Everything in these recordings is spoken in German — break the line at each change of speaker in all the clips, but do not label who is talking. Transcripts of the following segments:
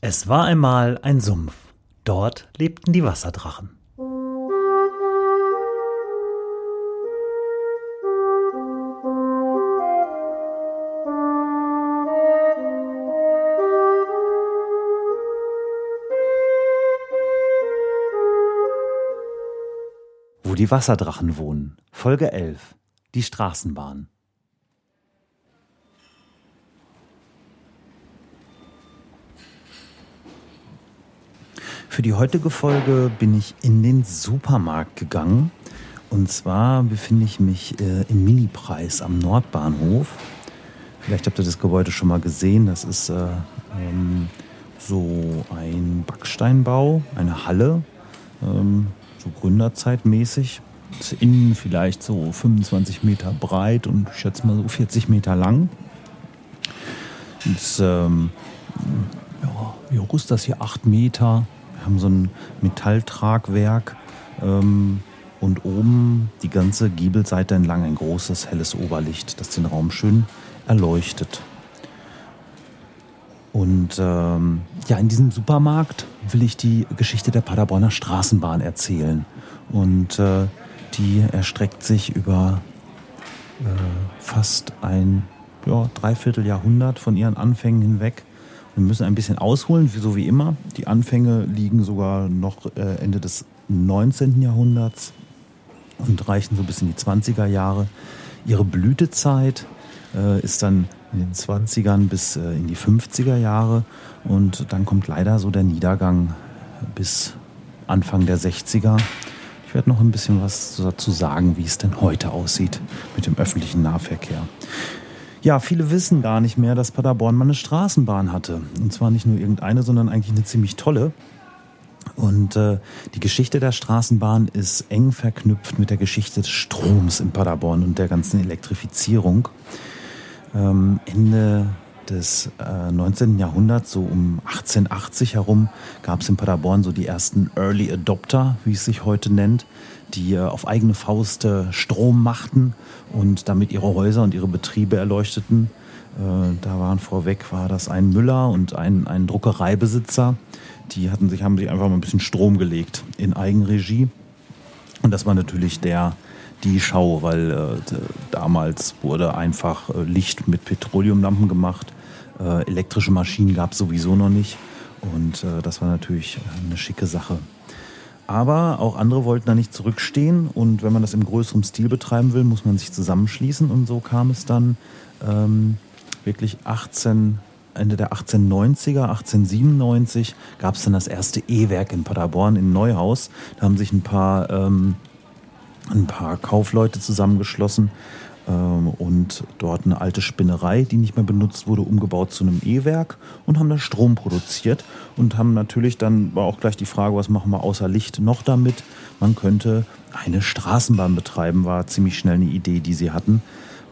Es war einmal ein Sumpf. Dort lebten die Wasserdrachen. Wo die Wasserdrachen wohnen. Folge 11. Die Straßenbahn. Für die heutige Folge bin ich in den Supermarkt gegangen. Und zwar befinde ich mich äh, im Mini-Preis am Nordbahnhof. Vielleicht habt ihr das Gebäude schon mal gesehen. Das ist äh, ähm, so ein Backsteinbau, eine Halle, ähm, so Gründerzeitmäßig. Ist innen vielleicht so 25 Meter breit und ich schätze mal so 40 Meter lang. Und, ähm, ja, wie hoch ist das hier? 8 Meter haben so ein Metalltragwerk ähm, und oben die ganze Giebelseite entlang ein großes helles Oberlicht, das den Raum schön erleuchtet. Und ähm, ja, in diesem Supermarkt will ich die Geschichte der Paderborner Straßenbahn erzählen. Und äh, die erstreckt sich über äh, fast ein ja, Dreivierteljahrhundert von ihren Anfängen hinweg. Wir müssen ein bisschen ausholen, so wie immer. Die Anfänge liegen sogar noch äh, Ende des 19. Jahrhunderts und reichen so bis in die 20er Jahre. Ihre Blütezeit äh, ist dann in den 20ern bis äh, in die 50er Jahre und dann kommt leider so der Niedergang bis Anfang der 60er. Ich werde noch ein bisschen was dazu sagen, wie es denn heute aussieht mit dem öffentlichen Nahverkehr. Ja, viele wissen gar nicht mehr, dass Paderborn mal eine Straßenbahn hatte. Und zwar nicht nur irgendeine, sondern eigentlich eine ziemlich tolle. Und äh, die Geschichte der Straßenbahn ist eng verknüpft mit der Geschichte des Stroms in Paderborn und der ganzen Elektrifizierung. Ähm, Ende des äh, 19. Jahrhunderts, so um 1880 herum, gab es in Paderborn so die ersten Early Adopter, wie es sich heute nennt, die äh, auf eigene Faust äh, Strom machten und damit ihre Häuser und ihre Betriebe erleuchteten. Äh, da waren vorweg war das ein Müller und ein, ein Druckereibesitzer. Die hatten sich, haben sich einfach mal ein bisschen Strom gelegt in Eigenregie. Und das war natürlich der, die Schau, weil äh, damals wurde einfach äh, Licht mit Petroleumlampen gemacht. Äh, elektrische Maschinen gab es sowieso noch nicht. Und äh, das war natürlich eine schicke Sache. Aber auch andere wollten da nicht zurückstehen. Und wenn man das im größeren Stil betreiben will, muss man sich zusammenschließen. Und so kam es dann ähm, wirklich 18, Ende der 1890er, 1897 gab es dann das erste E-Werk in Paderborn in Neuhaus. Da haben sich ein paar, ähm, ein paar Kaufleute zusammengeschlossen und dort eine alte Spinnerei, die nicht mehr benutzt wurde, umgebaut zu einem E-Werk und haben da Strom produziert und haben natürlich dann war auch gleich die Frage, was machen wir außer Licht noch damit? Man könnte eine Straßenbahn betreiben, war ziemlich schnell eine Idee, die sie hatten,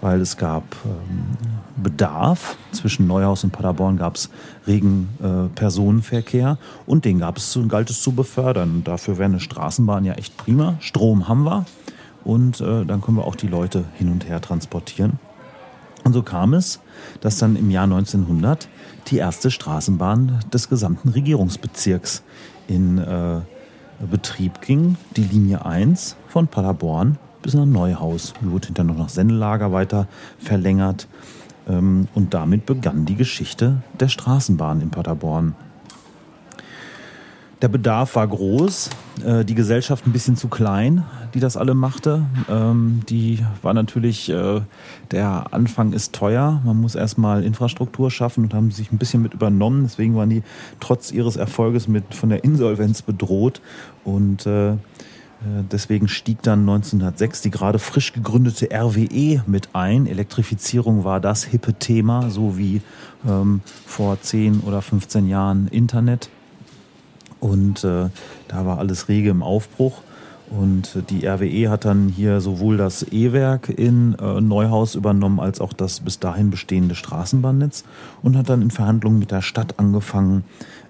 weil es gab ähm, Bedarf. Zwischen Neuhaus und Paderborn gab es regen äh, Personenverkehr und den gab es galt es zu befördern. Dafür wäre eine Straßenbahn ja echt prima. Strom haben wir und äh, dann können wir auch die Leute hin und her transportieren. Und so kam es, dass dann im Jahr 1900 die erste Straßenbahn des gesamten Regierungsbezirks in äh, Betrieb ging, die Linie 1 von Paderborn bis nach Neuhaus. Die wurde hinterher noch nach Sennelager weiter verlängert. Ähm, und damit begann die Geschichte der Straßenbahn in Paderborn. Der Bedarf war groß, äh, die Gesellschaft ein bisschen zu klein, die das alle machte. Ähm, die war natürlich, äh, der Anfang ist teuer. Man muss erstmal Infrastruktur schaffen und haben sich ein bisschen mit übernommen. Deswegen waren die trotz ihres Erfolges mit von der Insolvenz bedroht. Und äh, deswegen stieg dann 1906 die gerade frisch gegründete RWE mit ein. Elektrifizierung war das hippe Thema, so wie ähm, vor 10 oder 15 Jahren Internet. Und äh, da war alles rege im Aufbruch. Und die RWE hat dann hier sowohl das E-Werk in äh, Neuhaus übernommen als auch das bis dahin bestehende Straßenbahnnetz und hat dann in Verhandlungen mit der Stadt angefangen,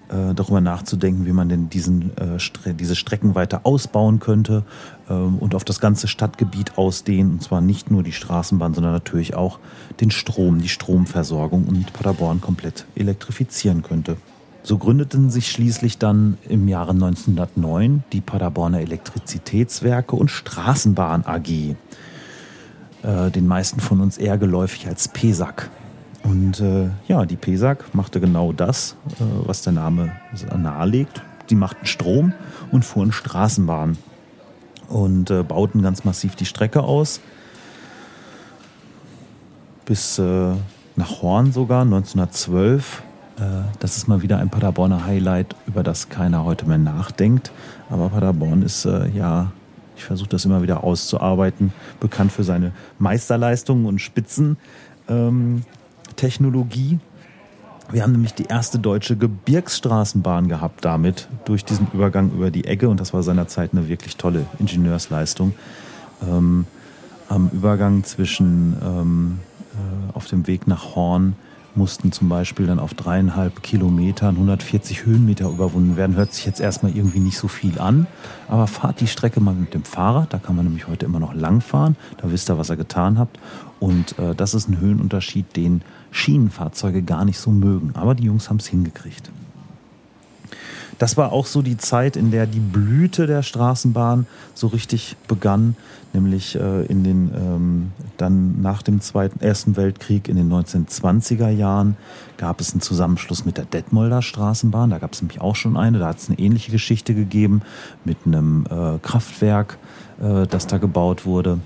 äh, darüber nachzudenken, wie man denn diesen, äh, Stre diese Strecken weiter ausbauen könnte ähm, und auf das ganze Stadtgebiet ausdehnen. Und zwar nicht nur die Straßenbahn, sondern natürlich auch den Strom, die Stromversorgung und Paderborn komplett elektrifizieren könnte. So gründeten sich schließlich dann im Jahre 1909 die Paderborner Elektrizitätswerke und Straßenbahn AG, äh, den meisten von uns eher geläufig als PESAG. Und äh, ja, die PESAG machte genau das, äh, was der Name nahelegt. Die machten Strom und fuhren Straßenbahn und äh, bauten ganz massiv die Strecke aus. Bis äh, nach Horn sogar, 1912. Äh, das ist mal wieder ein Paderborner Highlight, über das keiner heute mehr nachdenkt. Aber Paderborn ist äh, ja, ich versuche das immer wieder auszuarbeiten, bekannt für seine Meisterleistungen und Spitzentechnologie. Ähm, wir haben nämlich die erste deutsche Gebirgsstraßenbahn gehabt damit, durch diesen Übergang über die Egge. Und das war seinerzeit eine wirklich tolle Ingenieursleistung. Ähm, am Übergang zwischen ähm, äh, auf dem Weg nach Horn mussten zum Beispiel dann auf dreieinhalb Kilometern 140 Höhenmeter überwunden werden. Hört sich jetzt erstmal irgendwie nicht so viel an, aber fahrt die Strecke mal mit dem Fahrrad. Da kann man nämlich heute immer noch lang fahren. Da wisst ihr, was ihr getan habt. Und äh, das ist ein Höhenunterschied, den Schienenfahrzeuge gar nicht so mögen. Aber die Jungs haben es hingekriegt. Das war auch so die Zeit, in der die Blüte der Straßenbahn so richtig begann, nämlich äh, in den ähm, dann nach dem Zweiten, Ersten Weltkrieg in den 1920er Jahren gab es einen Zusammenschluss mit der Detmolder Straßenbahn. Da gab es nämlich auch schon eine. Da hat es eine ähnliche Geschichte gegeben mit einem äh, Kraftwerk, äh, das da gebaut wurde.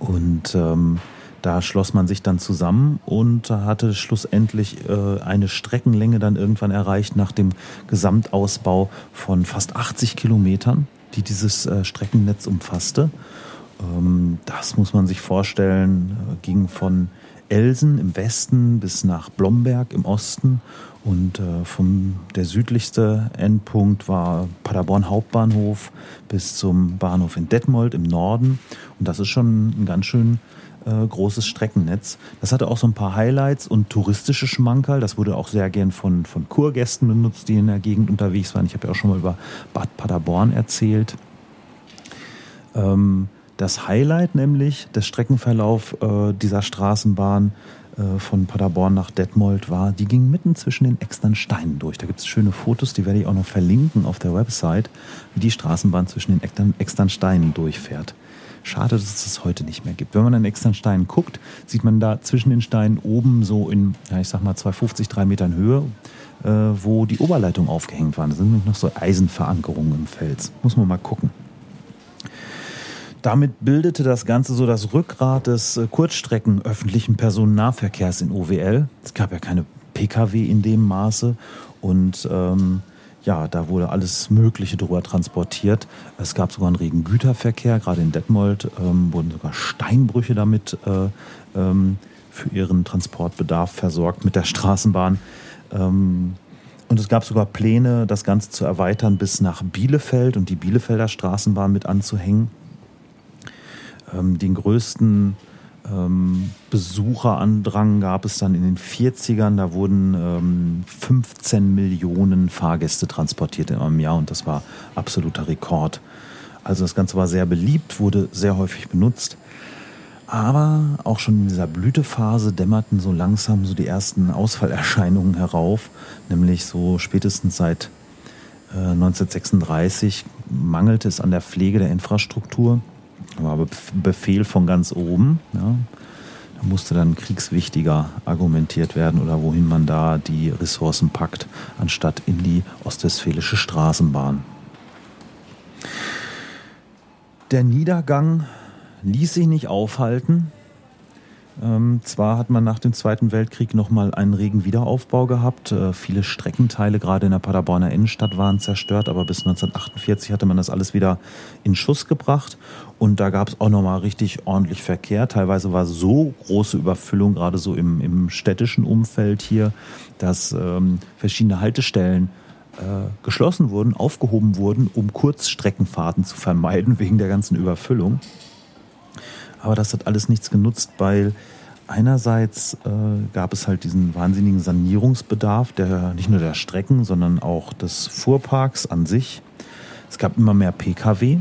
Und ähm, da schloss man sich dann zusammen und hatte schlussendlich äh, eine Streckenlänge dann irgendwann erreicht nach dem Gesamtausbau von fast 80 Kilometern, die dieses äh, Streckennetz umfasste. Ähm, das muss man sich vorstellen, äh, ging von Elsen im Westen bis nach Blomberg im Osten und äh, vom der südlichste Endpunkt war Paderborn Hauptbahnhof bis zum Bahnhof in Detmold im Norden und das ist schon ein ganz schön äh, großes Streckennetz. Das hatte auch so ein paar Highlights und touristische Schmankerl. Das wurde auch sehr gern von, von Kurgästen benutzt, die in der Gegend unterwegs waren. Ich habe ja auch schon mal über Bad Paderborn erzählt. Ähm, das Highlight nämlich des Streckenverlauf äh, dieser Straßenbahn äh, von Paderborn nach Detmold war, die ging mitten zwischen den Externsteinen durch. Da gibt es schöne Fotos, die werde ich auch noch verlinken auf der Website, wie die Straßenbahn zwischen den Externsteinen durchfährt. Schade, dass es das heute nicht mehr gibt. Wenn man an den externen Steinen guckt, sieht man da zwischen den Steinen oben so in, ja, ich sag mal, 250, 3 Metern Höhe, äh, wo die Oberleitungen aufgehängt waren. Da sind nämlich noch so Eisenverankerungen im Fels. Muss man mal gucken. Damit bildete das Ganze so das Rückgrat des äh, Kurzstrecken öffentlichen Personennahverkehrs in OWL. Es gab ja keine Pkw in dem Maße und ähm, ja, da wurde alles Mögliche drüber transportiert. Es gab sogar einen regen Güterverkehr, gerade in Detmold ähm, wurden sogar Steinbrüche damit äh, ähm, für ihren Transportbedarf versorgt mit der Straßenbahn. Ähm, und es gab sogar Pläne, das Ganze zu erweitern bis nach Bielefeld und die Bielefelder Straßenbahn mit anzuhängen. Ähm, den größten ähm, Besucherandrang gab es dann in den 40ern. Da wurden ähm, 15 Millionen Fahrgäste transportiert in einem Jahr und das war absoluter Rekord. Also das Ganze war sehr beliebt, wurde sehr häufig benutzt. Aber auch schon in dieser Blütephase dämmerten so langsam so die ersten Ausfallerscheinungen herauf, nämlich so spätestens seit äh, 1936 mangelte es an der Pflege der Infrastruktur war Befehl von ganz oben. Ja. Da musste dann kriegswichtiger argumentiert werden oder wohin man da die Ressourcen packt, anstatt in die ostwestfälische Straßenbahn. Der Niedergang ließ sich nicht aufhalten. Ähm, zwar hat man nach dem Zweiten Weltkrieg nochmal einen regen Wiederaufbau gehabt. Äh, viele Streckenteile, gerade in der Paderborner Innenstadt, waren zerstört, aber bis 1948 hatte man das alles wieder in Schuss gebracht. Und da gab es auch nochmal richtig ordentlich Verkehr. Teilweise war so große Überfüllung, gerade so im, im städtischen Umfeld hier, dass ähm, verschiedene Haltestellen äh, geschlossen wurden, aufgehoben wurden, um Kurzstreckenfahrten zu vermeiden wegen der ganzen Überfüllung. Aber das hat alles nichts genutzt, weil einerseits äh, gab es halt diesen wahnsinnigen Sanierungsbedarf, der nicht nur der Strecken, sondern auch des Fuhrparks an sich. Es gab immer mehr Pkw. Äh,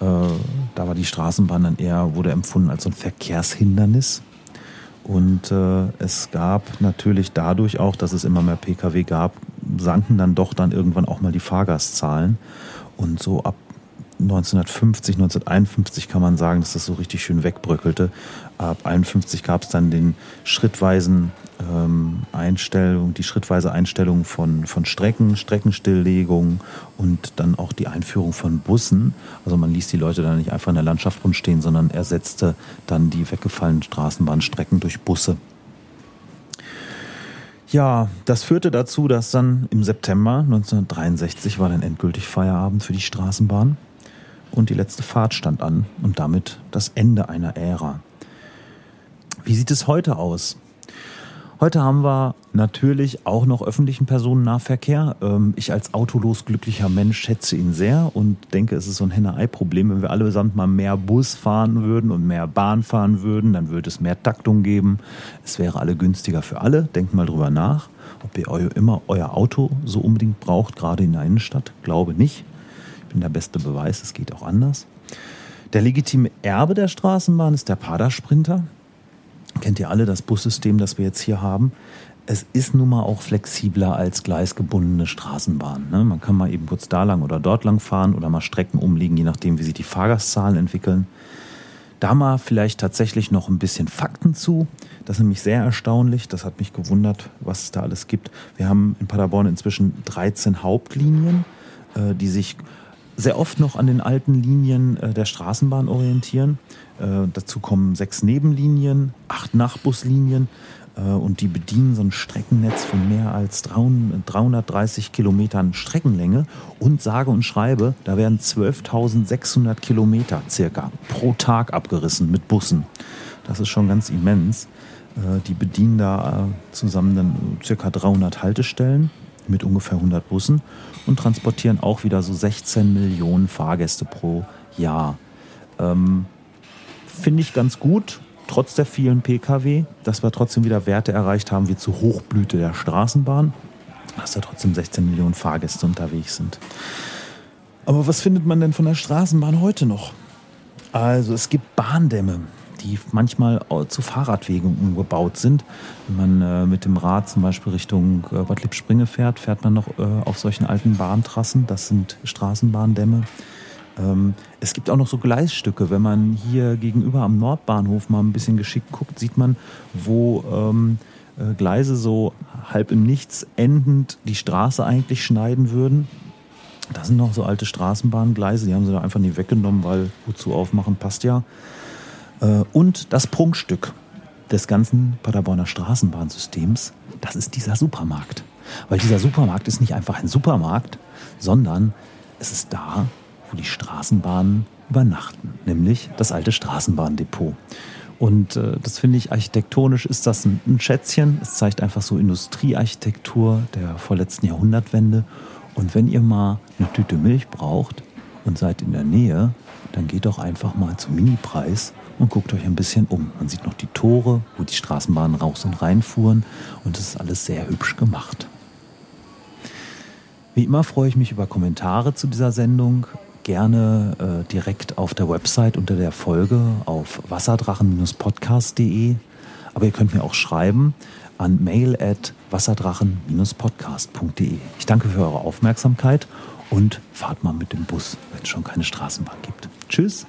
da war die Straßenbahn dann eher, wurde empfunden als so ein Verkehrshindernis. Und äh, es gab natürlich dadurch auch, dass es immer mehr Pkw gab, sanken dann doch dann irgendwann auch mal die Fahrgastzahlen. Und so ab 1950, 1951 kann man sagen, dass das so richtig schön wegbröckelte. Ab 51 gab es dann den schrittweisen ähm, Einstellung, die schrittweise Einstellung von, von Strecken, Streckenstilllegung und dann auch die Einführung von Bussen. Also man ließ die Leute dann nicht einfach in der Landschaft rumstehen, sondern ersetzte dann die weggefallenen Straßenbahnstrecken durch Busse. Ja, das führte dazu, dass dann im September 1963 war dann endgültig Feierabend für die Straßenbahn und die letzte Fahrt stand an und damit das Ende einer Ära. Wie sieht es heute aus? Heute haben wir natürlich auch noch öffentlichen Personennahverkehr. Ähm, ich als autolos glücklicher Mensch schätze ihn sehr und denke, es ist so ein Henne-Ei-Problem. Wenn wir allesamt mal mehr Bus fahren würden und mehr Bahn fahren würden, dann würde es mehr Taktung geben. Es wäre alle günstiger für alle. Denkt mal drüber nach, ob ihr immer euer Auto so unbedingt braucht, gerade in der Innenstadt. Glaube nicht. Bin der beste Beweis, es geht auch anders. Der legitime Erbe der Straßenbahn ist der Padersprinter kennt ihr alle das Bussystem, das wir jetzt hier haben. Es ist nun mal auch flexibler als gleisgebundene Straßenbahn. Ne? Man kann mal eben kurz da lang oder dort lang fahren oder mal Strecken umliegen, je nachdem, wie sich die Fahrgastzahlen entwickeln. Da mal vielleicht tatsächlich noch ein bisschen Fakten zu. Das ist nämlich sehr erstaunlich. Das hat mich gewundert, was es da alles gibt. Wir haben in Paderborn inzwischen 13 Hauptlinien, äh, die sich sehr oft noch an den alten Linien äh, der Straßenbahn orientieren. Äh, dazu kommen sechs Nebenlinien, acht Nachbuslinien äh, und die bedienen so ein Streckennetz von mehr als 330 Kilometern Streckenlänge und sage und schreibe, da werden 12.600 Kilometer circa pro Tag abgerissen mit Bussen. Das ist schon ganz immens. Äh, die bedienen da äh, zusammen dann circa 300 Haltestellen mit ungefähr 100 Bussen und transportieren auch wieder so 16 Millionen Fahrgäste pro Jahr. Ähm, Finde ich ganz gut, trotz der vielen Pkw, dass wir trotzdem wieder Werte erreicht haben wie zur Hochblüte der Straßenbahn, dass da trotzdem 16 Millionen Fahrgäste unterwegs sind. Aber was findet man denn von der Straßenbahn heute noch? Also es gibt Bahndämme die manchmal zu Fahrradwegen umgebaut sind. Wenn man äh, mit dem Rad zum Beispiel Richtung äh, Bad Lippspringe fährt, fährt man noch äh, auf solchen alten Bahntrassen. Das sind Straßenbahndämme. Ähm, es gibt auch noch so Gleisstücke. Wenn man hier gegenüber am Nordbahnhof mal ein bisschen geschickt guckt, sieht man, wo ähm, äh, Gleise so halb im Nichts endend die Straße eigentlich schneiden würden. Das sind noch so alte Straßenbahngleise, die haben sie da einfach nie weggenommen, weil wozu aufmachen passt ja. Äh, und das Prunkstück des ganzen Paderborner Straßenbahnsystems, das ist dieser Supermarkt. Weil dieser Supermarkt ist nicht einfach ein Supermarkt, sondern es ist da, wo die Straßenbahnen übernachten, nämlich das alte Straßenbahndepot. Und äh, das finde ich architektonisch ist das ein, ein Schätzchen. Es zeigt einfach so Industriearchitektur der vorletzten Jahrhundertwende. Und wenn ihr mal eine Tüte Milch braucht und seid in der Nähe, dann geht doch einfach mal zum Minipreis und guckt euch ein bisschen um. Man sieht noch die Tore, wo die Straßenbahnen raus und rein fuhren und es ist alles sehr hübsch gemacht. Wie immer freue ich mich über Kommentare zu dieser Sendung. Gerne äh, direkt auf der Website unter der Folge auf wasserdrachen-podcast.de. Aber ihr könnt mir auch schreiben an mail at wasserdrachen-podcast.de. Ich danke für eure Aufmerksamkeit und fahrt mal mit dem Bus, wenn es schon keine Straßenbahn gibt. Tschüss!